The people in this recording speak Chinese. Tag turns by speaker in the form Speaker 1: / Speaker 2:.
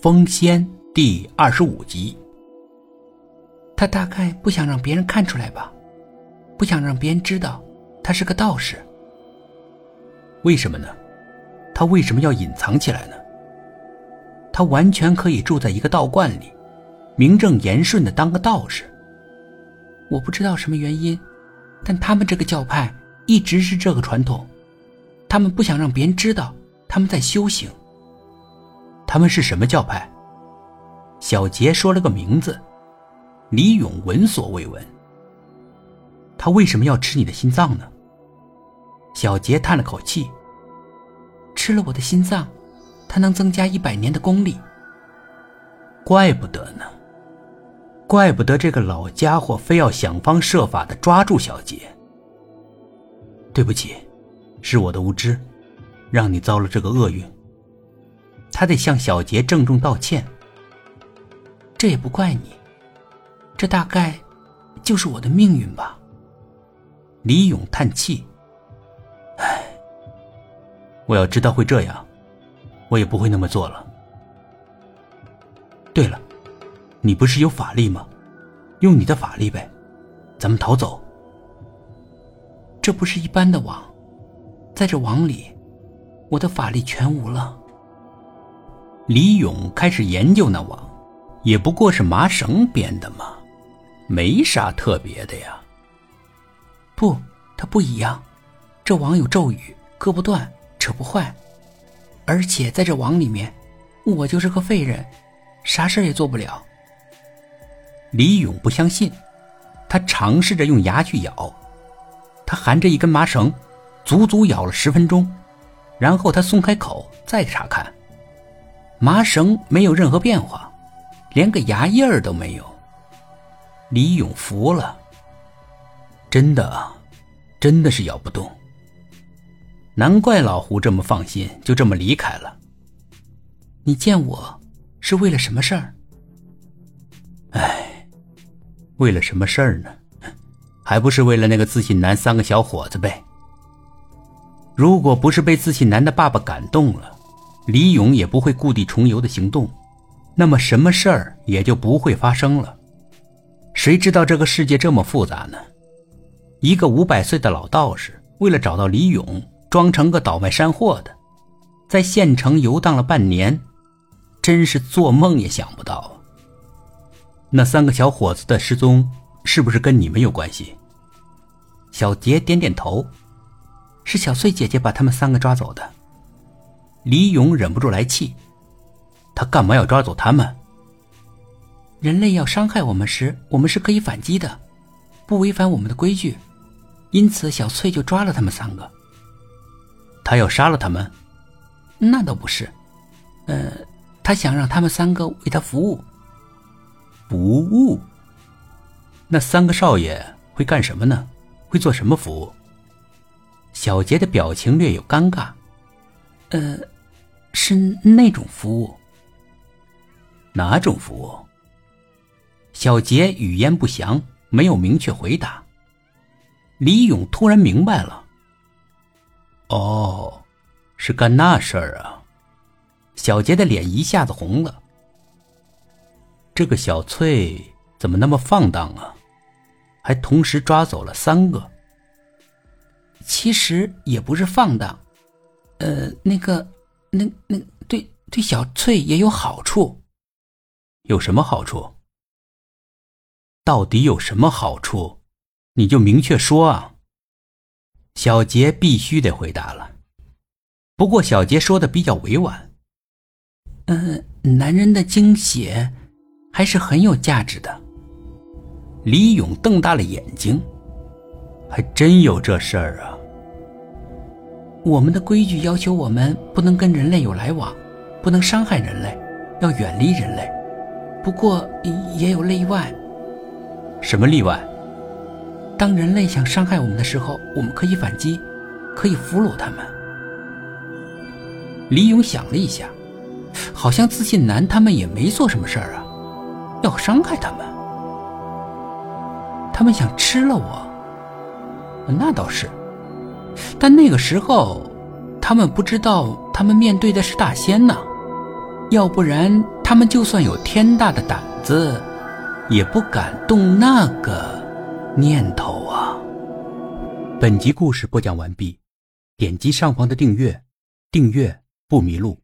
Speaker 1: 风仙第二十五集。
Speaker 2: 他大概不想让别人看出来吧，不想让别人知道他是个道士。
Speaker 1: 为什么呢？他为什么要隐藏起来呢？他完全可以住在一个道观里，名正言顺的当个道士。
Speaker 2: 我不知道什么原因，但他们这个教派一直是这个传统，他们不想让别人知道他们在修行。
Speaker 1: 他们是什么教派？小杰说了个名字，李勇闻所未闻。他为什么要吃你的心脏呢？小杰叹了口气。
Speaker 2: 吃了我的心脏，他能增加一百年的功力。
Speaker 1: 怪不得呢，怪不得这个老家伙非要想方设法的抓住小杰。对不起，是我的无知，让你遭了这个厄运。他得向小杰郑重道歉。
Speaker 2: 这也不怪你，这大概就是我的命运吧。
Speaker 1: 李勇叹气：“唉，我要知道会这样，我也不会那么做了。对了，你不是有法力吗？用你的法力呗，咱们逃走。
Speaker 2: 这不是一般的网，在这网里，我的法力全无了。”
Speaker 1: 李勇开始研究那网，也不过是麻绳编的嘛，没啥特别的呀。
Speaker 2: 不，它不一样，这网有咒语，割不断，扯不坏，而且在这网里面，我就是个废人，啥事也做不了。
Speaker 1: 李勇不相信，他尝试着用牙去咬，他含着一根麻绳，足足咬了十分钟，然后他松开口，再查看。麻绳没有任何变化，连个牙印儿都没有。李勇服了，真的，真的是咬不动。难怪老胡这么放心，就这么离开了。
Speaker 2: 你见我是为了什么事儿？
Speaker 1: 哎，为了什么事儿呢？还不是为了那个自信男三个小伙子呗。如果不是被自信男的爸爸感动了。李勇也不会故地重游的行动，那么什么事儿也就不会发生了。谁知道这个世界这么复杂呢？一个五百岁的老道士，为了找到李勇，装成个倒卖山货的，在县城游荡了半年，真是做梦也想不到。那三个小伙子的失踪，是不是跟你们有关系？小杰点点头，
Speaker 2: 是小翠姐姐把他们三个抓走的。
Speaker 1: 李勇忍不住来气，他干嘛要抓走他们？
Speaker 2: 人类要伤害我们时，我们是可以反击的，不违反我们的规矩，因此小翠就抓了他们三个。
Speaker 1: 他要杀了他们？
Speaker 2: 那倒不是，呃，他想让他们三个为他服务。
Speaker 1: 服务？那三个少爷会干什么呢？会做什么服务？小杰的表情略有尴尬。
Speaker 2: 呃。是那种服务？
Speaker 1: 哪种服务？小杰语焉不详，没有明确回答。李勇突然明白了。哦，是干那事儿啊！小杰的脸一下子红了。这个小翠怎么那么放荡啊？还同时抓走了三个。
Speaker 2: 其实也不是放荡，呃，那个。那那对对小翠也有好处，
Speaker 1: 有什么好处？到底有什么好处？你就明确说啊！小杰必须得回答了。不过小杰说的比较委婉。
Speaker 2: 嗯，男人的精血还是很有价值的。
Speaker 1: 李勇瞪大了眼睛，还真有这事儿啊！
Speaker 2: 我们的规矩要求我们不能跟人类有来往，不能伤害人类，要远离人类。不过也有例外。
Speaker 1: 什么例外？
Speaker 2: 当人类想伤害我们的时候，我们可以反击，可以俘虏他们。
Speaker 1: 李勇想了一下，好像自信男他们也没做什么事儿啊，要伤害他们。他们想吃了我，那倒是。但那个时候，他们不知道他们面对的是大仙呢，要不然
Speaker 2: 他们就算有天大的胆子，也不敢动那个念头啊。
Speaker 1: 本集故事播讲完毕，点击上方的订阅，订阅不迷路。